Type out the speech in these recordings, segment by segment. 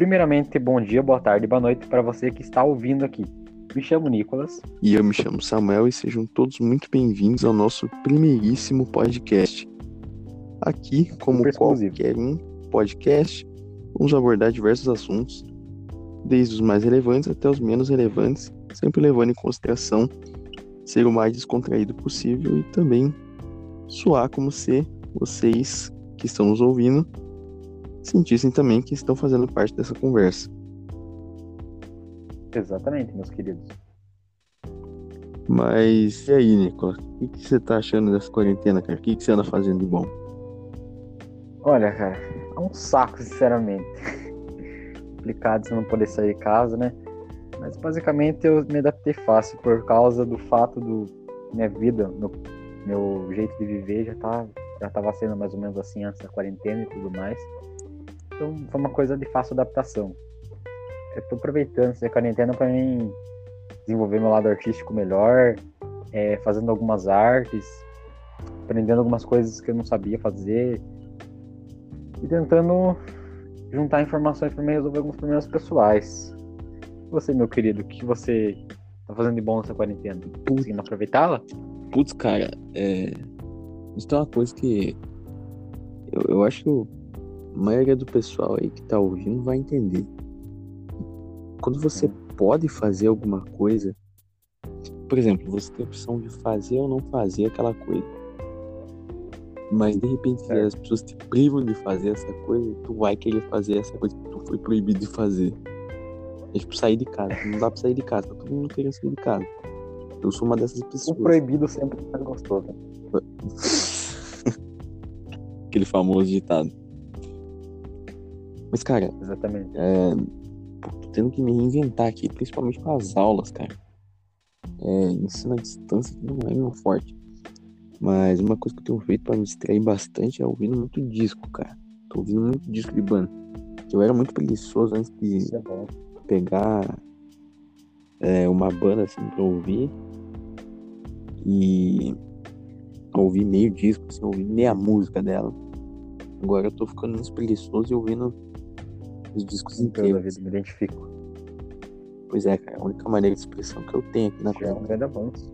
primeiramente, bom dia, boa tarde, boa noite para você que está ouvindo aqui. Me chamo Nicolas. E eu me chamo Samuel e sejam todos muito bem-vindos ao nosso primeiríssimo podcast. Aqui, como qualquer um podcast, vamos abordar diversos assuntos, desde os mais relevantes até os menos relevantes, sempre levando em consideração ser o mais descontraído possível e também soar como se vocês que estão nos ouvindo sentissem também que estão fazendo parte dessa conversa. Exatamente, meus queridos. Mas e aí, Nicolas? O que, você tá achando dessa quarentena, cara? O que, que você anda fazendo de bom? Olha, cara, é um saco, sinceramente. Complicado você não poder sair de casa, né? Mas basicamente eu me adaptei fácil por causa do fato do minha vida, meu, meu jeito de viver já tá já tava sendo mais ou menos assim antes da quarentena e tudo mais. Então foi uma coisa de fácil adaptação. Eu tô aproveitando essa quarentena para mim desenvolver meu lado artístico melhor, é, fazendo algumas artes, aprendendo algumas coisas que eu não sabia fazer e tentando juntar informações para me resolver alguns problemas pessoais. E você, meu querido, o que você tá fazendo de bom nessa quarentena? Conseguindo aproveitá-la? Putz, cara, é... isso é uma coisa que eu, eu acho a maioria do pessoal aí que tá ouvindo vai entender. Quando você pode fazer alguma coisa, por exemplo, você tem a opção de fazer ou não fazer aquela coisa. Mas de repente certo. as pessoas te privam de fazer essa coisa, tu vai querer fazer essa coisa que tu foi proibido de fazer. É tipo sair de casa. Não dá pra sair de casa, tá todo mundo querendo sair de casa. Eu sou uma dessas pessoas. O proibido sempre é gostoso. Aquele famoso ditado. Mas, cara. Exatamente. É, tô tendo que me reinventar aqui, principalmente com as aulas, cara. É, ensino à distância não é meu forte. Mas uma coisa que eu tenho feito para me distrair bastante é ouvindo muito disco, cara. Tô ouvindo muito disco de banda. Eu era muito preguiçoso antes de é pegar é, uma banda assim pra ouvir. E ouvir meio disco, assim, ouvir meia música dela. Agora eu tô ficando preguiçoso e ouvindo os discos inteiros. Vida, me identifico. Pois é, cara, é a única maneira de expressão que eu tenho aqui na conta. É um grande avanço.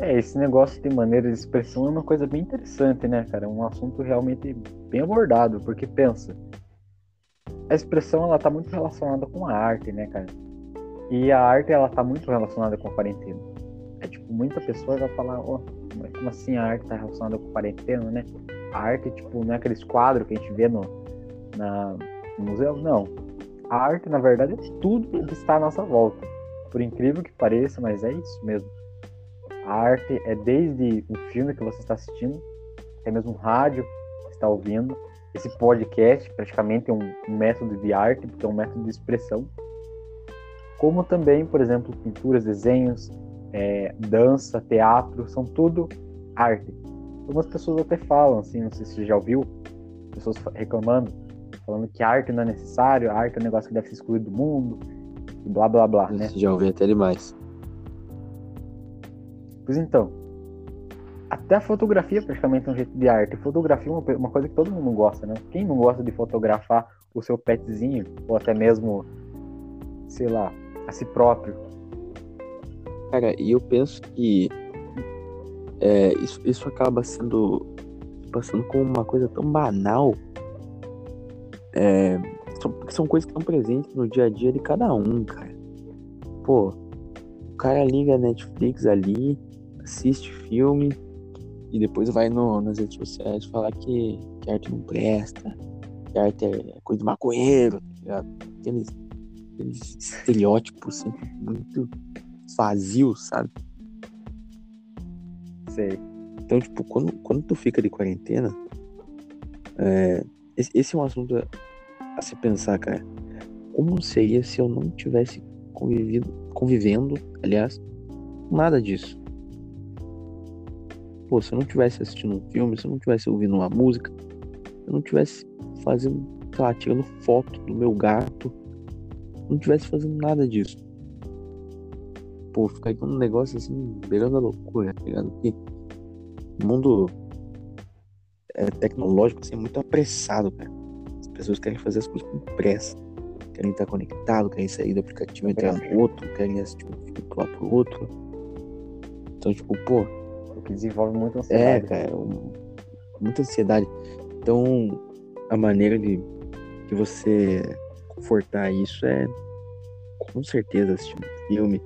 É, esse negócio de maneira de expressão é uma coisa bem interessante, né, cara? É um assunto realmente bem abordado, porque pensa, a expressão ela tá muito relacionada com a arte, né, cara? E a arte ela tá muito relacionada com a quarentena. É tipo, muita pessoa vai falar, ó, oh, como assim a arte tá relacionada com quarentena, né? A arte, tipo, não é aqueles quadros que a gente vê no, na, no museu, não. A arte, na verdade, é tudo que está à nossa volta. Por incrível que pareça, mas é isso mesmo. A arte é desde um filme que você está assistindo, até mesmo um rádio que está ouvindo. Esse podcast praticamente é um método de arte, porque é um método de expressão. Como também, por exemplo, pinturas, desenhos, é, dança, teatro, são tudo arte. Algumas pessoas até falam, assim, não sei se você já ouviu, pessoas reclamando, falando que arte não é necessário, arte é um negócio que deve ser excluído do mundo, e blá blá blá, né? Já ouvi até demais. Pois então, até a fotografia praticamente é um jeito de arte. Fotografia é uma, uma coisa que todo mundo gosta, né? Quem não gosta de fotografar o seu petzinho, ou até mesmo, sei lá, a si próprio? Cara, e eu penso que é, isso, isso acaba sendo passando como uma coisa tão banal. É, são, são coisas que estão presentes no dia a dia de cada um, cara. Pô, o cara liga a Netflix ali, assiste filme e depois vai no, nas redes sociais falar que, que arte não presta, que arte é coisa de maconheiro, tá? Aqueles, aqueles estereótipos assim, muito vazios, sabe? Sei. Então, tipo, quando, quando tu fica de quarentena, é, esse, esse é um assunto a, a se pensar, cara. Como seria se eu não tivesse convivido, convivendo, aliás, nada disso? Pô, se eu não tivesse assistindo um filme, se eu não tivesse ouvindo uma música, se eu não tivesse fazendo, sei lá, tirando foto do meu gato, não tivesse fazendo nada disso pô, ficar com um negócio assim, beirando a loucura, tá ligado? Porque o mundo é, tecnológico assim, é muito apressado, cara. As pessoas querem fazer as coisas com pressa. Querem estar conectado, querem sair do aplicativo, entrar no outro, querem assistir um filme pular pro outro. Então, tipo, pô. O que desenvolve muita É, ansiedade. cara, um- muita ansiedade. Então, a maneira de, de você confortar isso é, com certeza, assistindo filme,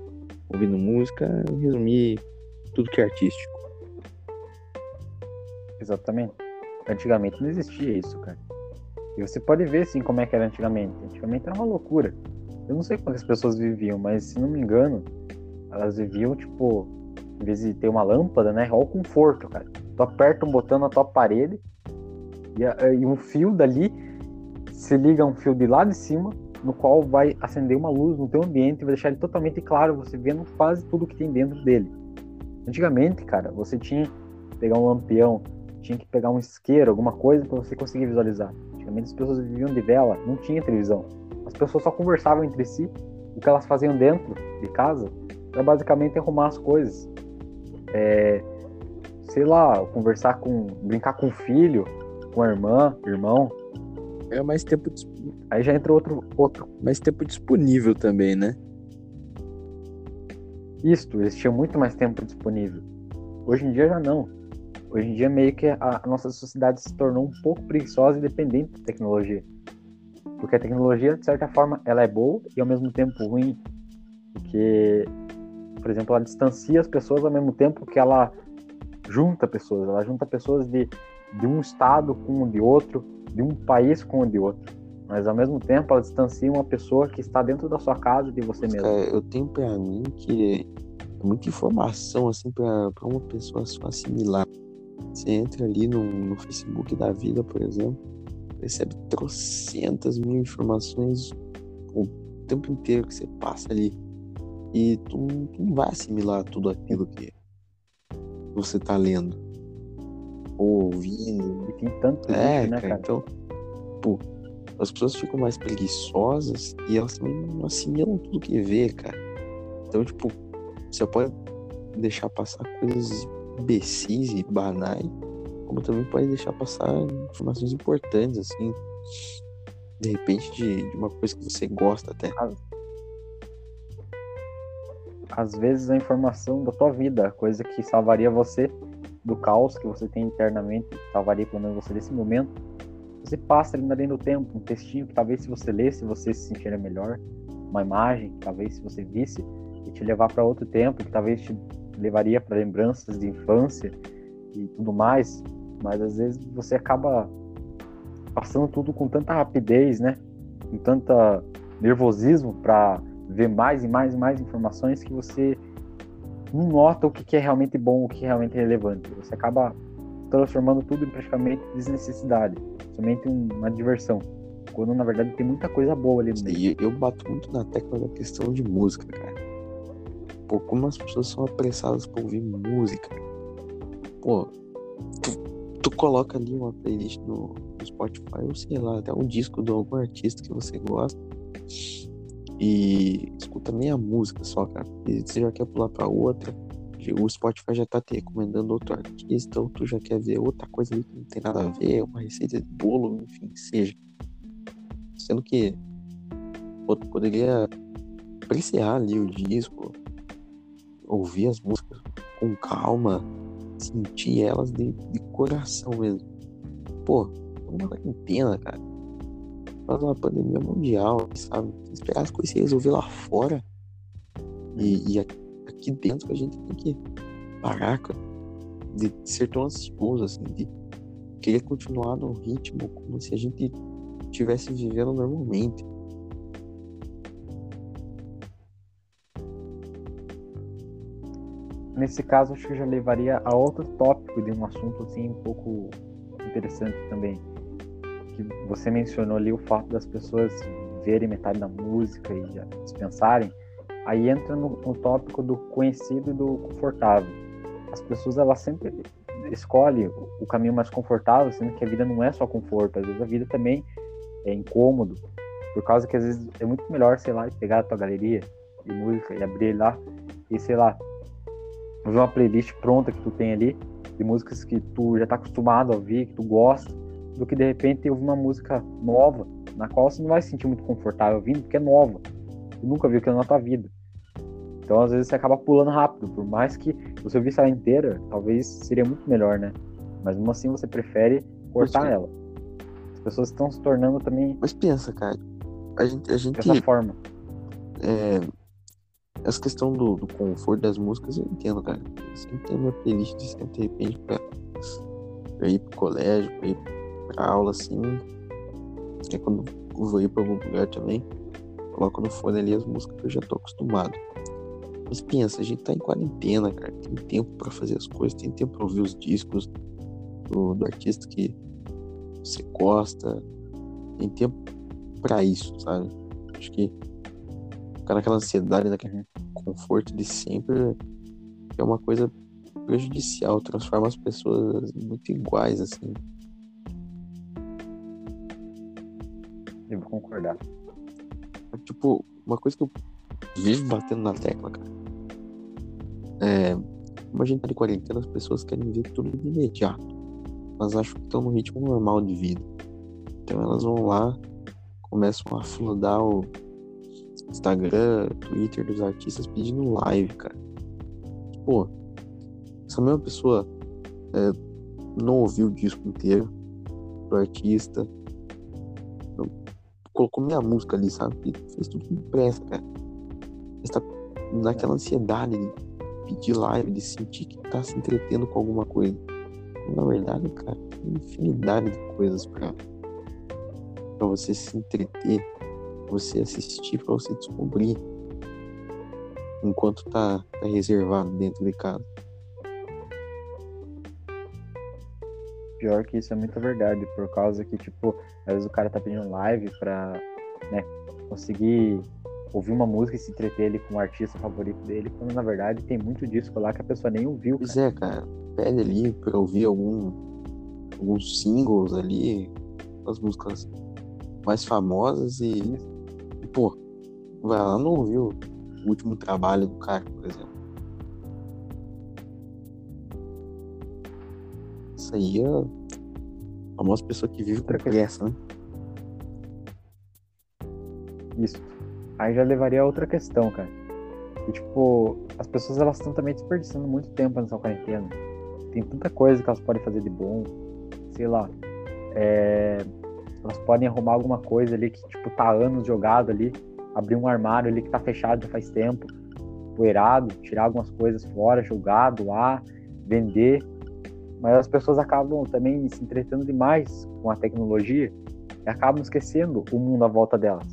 ouvindo música, resumir tudo que é artístico. Exatamente. Antigamente não existia isso, cara. E você pode ver, sim, como é que era antigamente. Antigamente era uma loucura. Eu não sei como as pessoas viviam, mas se não me engano, elas viviam, tipo, em vez de ter uma lâmpada, né? Olha o conforto, cara. Tu aperta um botão na tua parede e, e um fio dali se liga um fio de lá de cima, no qual vai acender uma luz no teu ambiente e vai deixar ele totalmente claro, você vendo quase tudo que tem dentro dele. Antigamente, cara, você tinha que pegar um lampião, tinha que pegar um isqueiro, alguma coisa para você conseguir visualizar. Antigamente as pessoas viviam de vela, não tinha televisão. As pessoas só conversavam entre si. O que elas faziam dentro de casa era basicamente arrumar as coisas. É, sei lá, conversar com, brincar com o filho, com a irmã, irmão. É mais tempo, Aí já entra outro, outro mais tempo disponível também, né? Isto, eles tinham muito mais tempo disponível. Hoje em dia já não. Hoje em dia meio que a, a nossa sociedade se tornou um pouco preguiçosa e dependente da tecnologia. Porque a tecnologia, de certa forma, ela é boa e ao mesmo tempo ruim. Porque, por exemplo, ela distancia as pessoas ao mesmo tempo que ela junta pessoas. Ela junta pessoas de, de um estado com o de outro, de um país com o de outro. Mas ao mesmo tempo ela distancia uma pessoa que está dentro da sua casa de você mesmo. eu tenho pra mim que é muita informação, assim, pra uma pessoa só assimilar. Você entra ali no, no Facebook da vida, por exemplo, recebe trocentas mil informações o tempo inteiro que você passa ali. E tu, tu não vai assimilar tudo aquilo que você tá lendo. Ou ouvindo. E tem tanto É, lixo, né, cara, cara? então, pô, as pessoas ficam mais preguiçosas e elas também não assimilam tudo que vê, cara. Então, tipo, você pode deixar passar coisas imbecis e banais, como também pode deixar passar informações importantes, assim, de repente de, de uma coisa que você gosta até. Às vezes a informação da tua vida, a coisa que salvaria você do caos que você tem internamente, salvaria pelo menos você desse momento, você passa ali na linha do tempo, um textinho que talvez se você lesse, você se sentiria melhor, uma imagem que talvez se você visse, e te levar para outro tempo, que talvez te levaria para lembranças de infância e tudo mais, mas às vezes você acaba passando tudo com tanta rapidez, né? Com tanta nervosismo para ver mais e mais e mais informações que você não nota o que que é realmente bom, o que é realmente relevante. Você acaba transformando tudo em praticamente desnecessidade, somente um- uma diversão, quando na verdade tem muita coisa boa ali no meio. E eu bato muito na tecla da questão de música, cara. Pô, como as pessoas são apressadas por ouvir música. Pô, tu, tu coloca ali uma playlist no, no Spotify, ou sei lá, até um disco de algum artista que você gosta. E escuta meia música só, cara. E você já quer pular pra outra. O Spotify já tá te recomendando outro artista, ou tu já quer ver outra coisa ali que não tem nada a ver, uma receita de bolo, enfim, seja. Sendo que tu poderia apreciar ali o disco, ouvir as músicas com calma, sentir elas de, de coração mesmo. Pô, uma quarentena, cara. Faz uma pandemia mundial, sabe? Esperar as coisas se resolver lá fora. E, e aqui dentro a gente tem que parar, cara, de ser tão ansioso, assim, de querer continuar no ritmo como se a gente estivesse vivendo normalmente. Nesse caso, acho que eu já levaria a outro tópico de um assunto assim um pouco interessante também. Que você mencionou ali o fato das pessoas verem metade da música e já dispensarem. Aí entra no, no tópico do conhecido e do confortável. As pessoas elas sempre escolhem o, caminho mais confortável, sendo que a vida não é só conforto. Às vezes a vida também é incômodo, por causa que às vezes é muito melhor, sei lá, pegar a tua galeria de música e abrir lá e sei lá, ver uma playlist pronta que tu tem ali de músicas que tu já tá acostumado a ouvir, que tu gosta, do que de repente ouvir uma música nova, na qual você não vai se sentir muito confortável ouvindo, porque é nova. Você nunca viu aquilo na tua vida. Então, às vezes, você acaba pulando rápido. Por mais que você ouvisse ela inteira, talvez seria muito melhor, né? Mas mesmo assim, você prefere cortar ela. As pessoas estão se tornando também. Mas pensa, cara. A gente. A gente dessa forma. É, essa questão do, do, conforto das músicas, eu entendo, cara. Eu sempre tenho minha playlist de sempre, de repente, pra, pra, ir pro colégio, pra ir pra aula, assim. É quando eu vou ir pra algum lugar também. Coloco no fone ali as músicas que eu já tô acostumado. Mas pensa, a gente tá em quarentena, cara. Tem tempo para fazer as coisas, tem tempo pra ouvir os discos do, do artista que você gosta. Tem tempo para isso, sabe? Acho que ficar naquela ansiedade, naquele conforto de sempre é uma coisa prejudicial, transforma as pessoas muito iguais, assim. Concordar. Tipo, uma coisa que eu vivo batendo na tecla, cara. É, como a gente tá de quarentena, as pessoas querem ver tudo de imediato. Mas acho que estão no ritmo normal de vida. Então elas vão lá, começam a flodar o Instagram, Twitter dos artistas pedindo live, cara. Pô, essa mesma pessoa é, não ouviu o disco inteiro do artista, colocou minha música ali, sabe? fez tudo que presta, cara. Está naquela ansiedade de pedir live, de sentir que tá se entretendo com alguma coisa. Na verdade, cara, tem infinidade de coisas pra, pra você se entreter você assistir, para você descobrir enquanto tá, tá reservado dentro de casa. Pior que isso é muita verdade, por causa que, tipo, às vezes o cara tá pedindo live pra, né, conseguir ouvir uma música e se entreter ali com o artista favorito dele, quando na verdade tem muito disco lá que a pessoa nem ouviu. Pois é, cara. Pede ali pra ouvir algum, alguns singles ali, as músicas mais famosas e isso pô, vai lá não ouviu o último trabalho do cara, por exemplo. Isso aí é a famosa pessoa que vive com pressa, né? Isso. Aí já levaria a outra questão, cara. E, tipo, as pessoas elas estão também desperdiçando muito tempo nessa quarentena. Tem tanta coisa que elas podem fazer de bom. Sei lá. É elas podem arrumar alguma coisa ali que, tipo, tá anos jogado ali, abrir um armário ali que tá fechado já faz tempo, poeirado, tirar algumas coisas fora, jogado lá, vender. Mas as pessoas acabam também se entretendo demais com a tecnologia e acabam esquecendo o mundo à volta delas.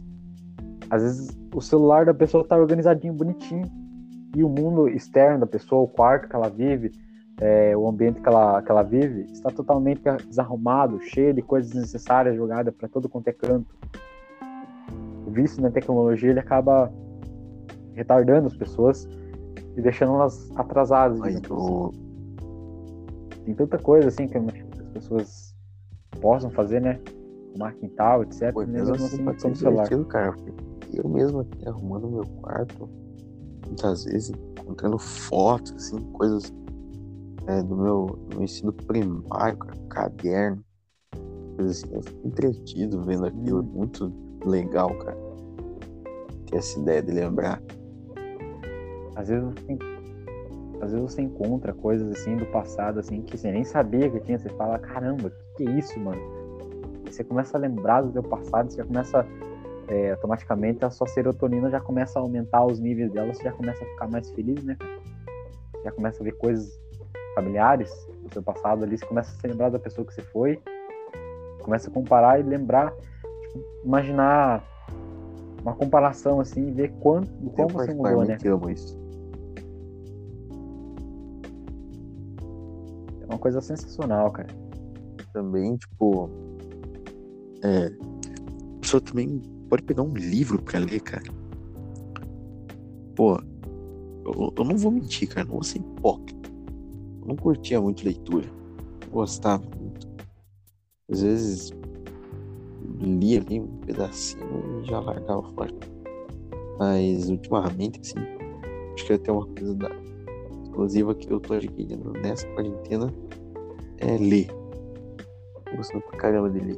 Às vezes o celular da pessoa tá organizadinho, bonitinho, e o mundo externo da pessoa, o quarto que ela vive, é, o ambiente que ela, que ela vive está totalmente desarrumado, cheio de coisas necessárias jogadas para todo quanto é canto. O vício na tecnologia ele acaba retardando as pessoas e deixando elas atrasadas. Tô... Tem tanta coisa assim que as pessoas possam fazer, né? Arrumar quintal, etc. Pô, mesmo assim, assim celular. Cara, eu mesmo aqui arrumando meu quarto, muitas vezes encontrando fotos, assim, coisas é, do, meu, do meu ensino primário, cara, caderno. Assim, eu fico entretido vendo aquilo, hum. muito legal, cara. Ter essa ideia de lembrar. Às vezes você, às vezes você encontra coisas assim do passado, assim, que você nem sabia que tinha. Você fala, caramba, que que é isso, mano? E você começa a lembrar do seu passado, você já começa é, automaticamente a sua serotonina já começa a aumentar os níveis dela, você já começa a ficar mais feliz, né? Já começa a ver coisas familiares do seu passado ali, você começa a se lembrar da pessoa que você foi, começa a comparar e lembrar, tipo, imaginar uma comparação assim ver quanto, quão você mudou, né? Eu amo isso. Uma coisa sensacional, cara. Também, tipo, é, a pessoa também pode pegar um livro pra ler, cara. Pô, eu, eu não vou mentir, cara, não vou ser hipócrita não curtia muito leitura. Gostava muito. Às vezes lia ali um pedacinho e já largava fora. Mas ultimamente, assim, acho que até uma coisa da exclusiva que eu tô adquirindo nessa quarentena é ler. gostando pra caramba dele.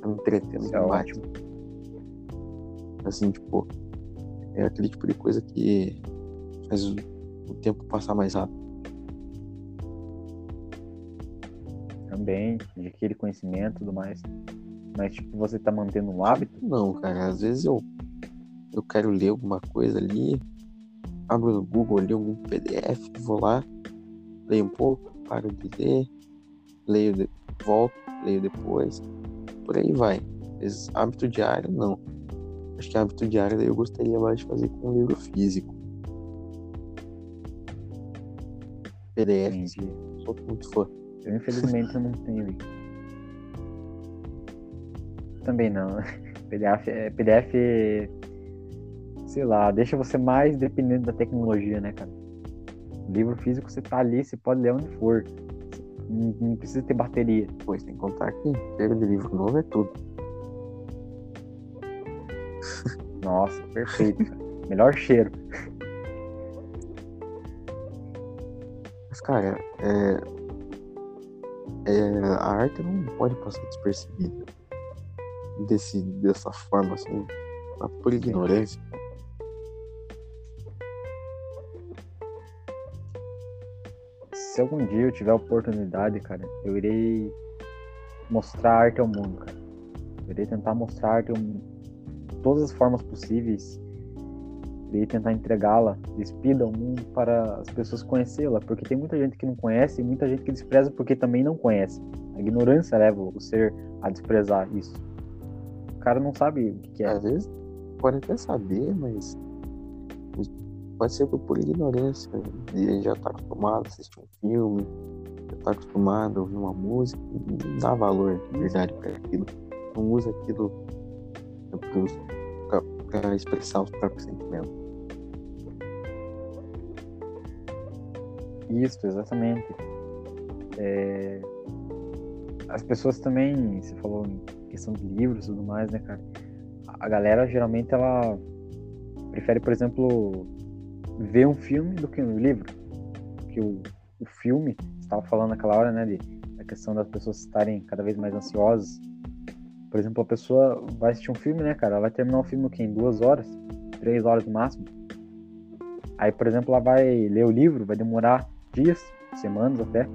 Tá me entretendo é demais. ótimo. Assim, tipo, é aquele tipo de coisa que faz o, o tempo passar mais rápido. Também, adquire conhecimento e tudo mais. Mas, tipo, você tá mantendo um hábito, Não, cara, às vezes eu, eu quero ler alguma coisa ali, abro no Google ali algum PDF, vou lá, leio um pouco, paro de ler, leio, de, volto, leio depois, por aí vai. Mas hábito diário, não. Acho que hábito diário eu gostaria mais de fazer com um livro físico. PDF, entendi. sou muito fã. Eu, infelizmente, não tenho. Também não. PDF, é- PDF, sei lá, deixa você mais dependente da tecnologia, né, cara? Livro físico, você tá ali, você pode ler onde for. Não, não precisa ter bateria. Pois tem que contar que cheiro de livro novo é tudo. Nossa, perfeito. Melhor cheiro. Mas, cara, é... é, a arte não pode passar despercebida desse, dessa forma, assim, pura ignorância. Se algum dia eu tiver oportunidade, cara, eu irei mostrar arte ao mundo, cara. Eu irei tentar mostrar arte de todas as formas possíveis. Irei tentar entregá-la, despida ao mundo para as pessoas conhecê-la, porque tem muita gente que não conhece e muita gente que despreza porque também não conhece. A ignorância leva o ser a desprezar isso. O cara não sabe o que é. Às vezes pode até saber, mas pode ser por ignorância. Ele já tá acostumado a assistir um filme, já tá acostumado a ouvir uma música, não dá valor de verdade para aquilo. Não usa aquilo para expressar os próprios sentimentos. Isso, exatamente. É, As pessoas também, você falou em questão de livros e tudo mais, né, cara? A galera geralmente ela prefere, por exemplo, ver um filme do que um livro. Porque o, o filme, estava falando naquela hora, né, de, da questão das pessoas estarem cada vez mais ansiosas. Por exemplo, a pessoa vai assistir um filme, né, cara? Ela vai terminar o filme o quê? em duas horas, três horas no máximo. Aí, por exemplo, ela vai ler o livro, vai demorar dias, semanas até,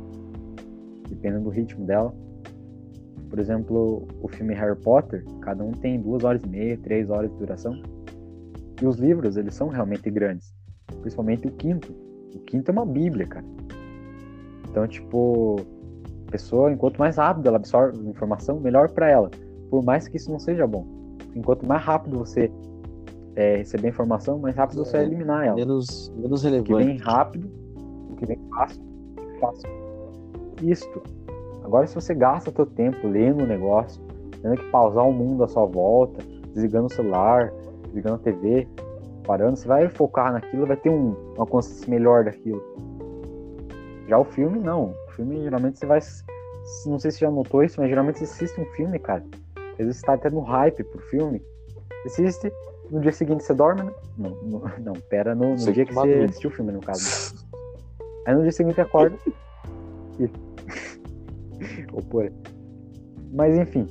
dependendo do ritmo dela. Por exemplo, o filme Harry Potter, cada um tem duas horas e meia, três horas de duração. E os livros, eles são realmente grandes. Principalmente o quinto. O quinto é uma bíblia, cara. Então, tipo, a pessoa, enquanto mais rápido ela absorve informação, melhor para ela. Por mais que isso não seja bom. Enquanto mais rápido você é, receber informação, mais rápido você vai É, eliminar ela. Menos, menos O que vem relevante. rápido, o que vem fácil, fácil. Isto. Agora, se você gasta seu tempo lendo o negócio, tendo que pausar o mundo à sua volta, desligando o celular, desligando a TV, parando, você vai focar naquilo, vai ter um, uma consciência melhor daquilo. Já o filme, não. O filme, geralmente, você vai. Não sei se já notou isso, mas geralmente você assiste um filme, cara. Às vezes você tá até no hype pro filme. Você assiste, no dia seguinte você dorme, né? Não, não, não pera, no, no dia que você assistiu o filme, no caso. Aí no dia seguinte acorda e. Ou por. Mas enfim.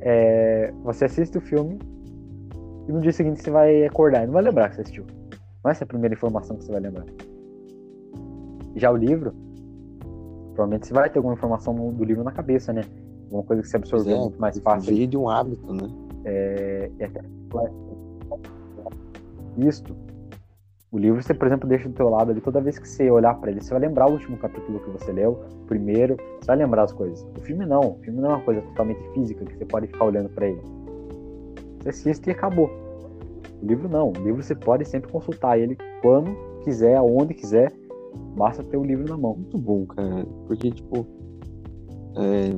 é, Você assiste o filme e no dia seguinte você vai acordar e não vai lembrar que você assistiu. Não é essa a primeira informação que você vai lembrar. Já o livro, provavelmente você vai ter alguma informação do livro na cabeça, né? Uma coisa que você absorveu é, muito mais fácil. Veio de um hábito, né? É, e até- Isto. O livro você, por exemplo, deixa do teu lado ali, toda vez que você olhar para ele, você vai lembrar o último capítulo que você leu, o primeiro, você vai lembrar as coisas. O filme não, o filme não é uma coisa totalmente física que você pode ficar olhando para ele. Você assiste e acabou. O livro não, o livro você pode sempre consultar ele quando quiser, aonde quiser, basta ter o livro na mão. Muito bom, cara. Porque, tipo, é,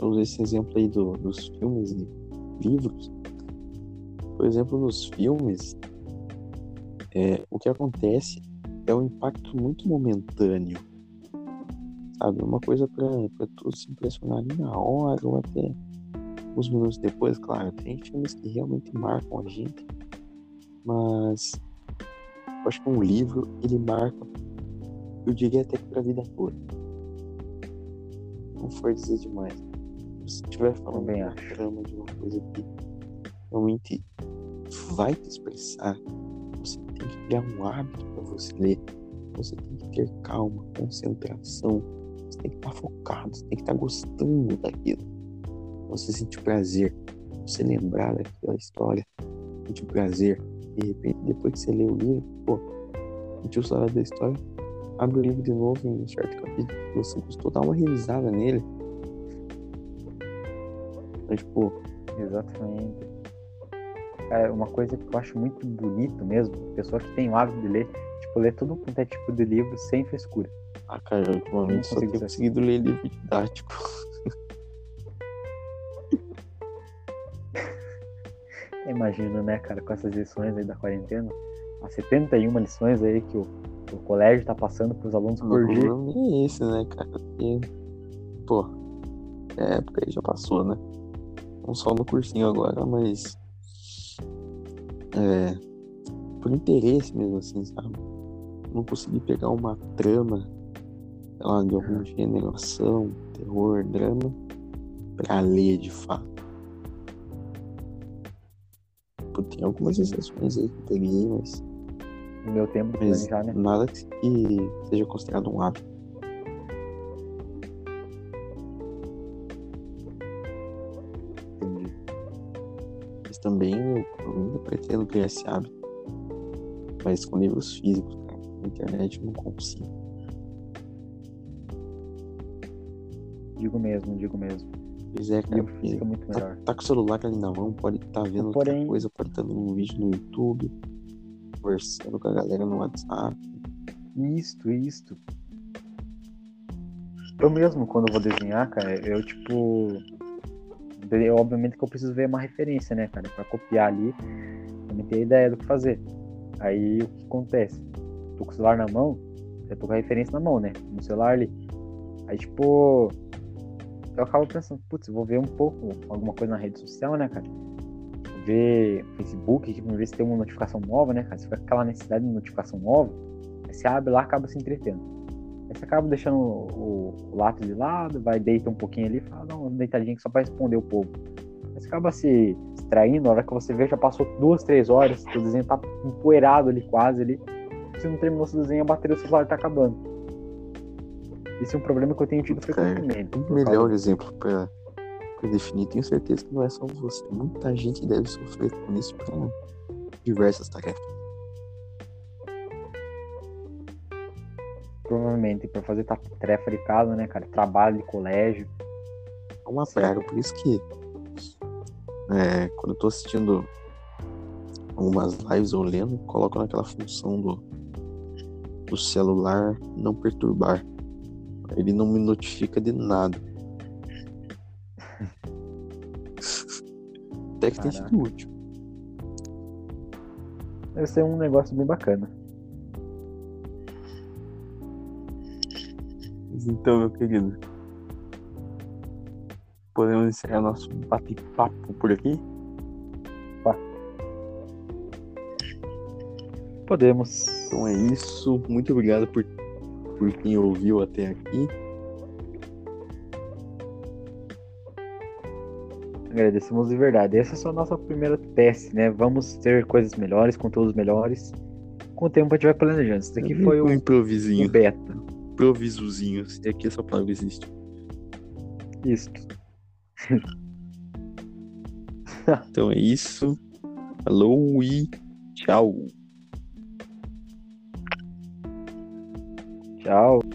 eu usar esse exemplo aí do- dos filmes e livros, por exemplo, nos filmes, é, o que acontece é um impacto muito momentâneo. Sabe? Uma coisa pra tu se impressionar ali na hora ou até uns minutos depois, claro. Tem filmes que realmente marcam a gente, mas eu acho que um livro, ele marca eu diria até que pra vida toda. Não for dizer demais. você estiver falando Também de acho. trama de uma coisa que realmente vai te expressar, você tem que criar um hábito para você ler. Você tem que ter calma, concentração. Você tem que estar focado, você tem que estar gostando daquilo. Você sentir prazer. Você lembrar daquela história, sentir prazer. De repente, depois que você lê o livro, pô, sentiu saudade da história, abre o livro de novo em um certo capítulo que você gostou, dá uma revisada nele. Então, tipo, Exatamente. Cara, uma coisa que eu acho muito bonito mesmo, pessoa que tem o hábito de ler, tipo, ler todo quanto é tipo de livro sem frescura. ah, cara, ultimamente só tenho ser conseguido ler livro didático. Imagina, né, cara, com essas lições aí da quarentena, as 71 lições aí que o, que o colégio tá passando pros alunos por dia. problema é esse, né, cara? Porque, pô, a época aí já passou, né? Não só no cursinho agora, mas. É. Por interesse mesmo, assim, sabe? Não consegui pegar uma trama, sei lá, de algum gênero, ação, terror, drama, pra ler de fato. Pô, tem algumas exceções aí que peguei, mas, No meu tempo mas planejar, né? nada que seja considerado um hábito. Entendi. Mas também eu, eu ainda pretendo criar esse hábito. Mas com livros físicos, cara. Na internet eu não consigo. Digo mesmo, digo mesmo. Pois é, cara. Físico é muito tá, melhor. tá com o celular ali na mão, pode estar vendo Porém- outra coisa, pode estar vendo um vídeo no YouTube, conversando com a galera no WhatsApp. Isto, isto. Eu mesmo, quando eu vou desenhar, cara, eu tipo. eu- obviamente que eu preciso ver uma referência, né, cara? Pra copiar ali, pra me ter ideia do que fazer. Aí o que acontece? Tô com o celular na mão, eu tô com a referência na mão, né? No celular ali. Aí, tipo. Eu acabo pensando, putz, eu vou ver um pouco, alguma coisa na rede social, né, cara? Ver Facebook pra ver se tem uma notificação nova, né, cara? Se fica aquela necessidade de notificação nova, aí você abre lá acaba se entretendo. Aí você acaba deixando o, o lápis de lado, vai deita um pouquinho ali fala, dá uma deitadinha aqui só pra responder o povo. Aí você acaba se distraindo, na hora que você vê, já passou duas, três horas, o desenho tá empoeirado ali quase ali. Se não terminou seu desenho, a bateria do celular tá acabando. Esse é um problema que eu tenho tido frequentemente. Por melhor causa- exemplo pra, pra definir, tenho certeza que não é só você. Muita gente deve sofrer com isso pra diversas tarefas. Provavelmente, pra fazer ta- tarefa de casa, né, cara? Trabalho de colégio. É uma praga, por isso que é, quando eu tô assistindo algumas lives ou lendo, coloco naquela função do, do celular não perturbar. Ele não me notifica de nada. Até que tem sido útil. Deve ser um negócio bem bacana. Mas então, meu querido, podemos encerrar nosso bate-papo por aqui? Podemos. Então é isso. Muito obrigado por, por quem ouviu até aqui. Agradecemos de verdade. Essa é só a nossa primeira teste, né? Vamos ter coisas melhores, conteúdos melhores. Com o tempo a gente vai planejando. Isso daqui foi um o, improvisinho. o beta. Improvisozinho. Se aqui essa palavra existe. Isso. Então é isso. Falou e tchau. Tchau.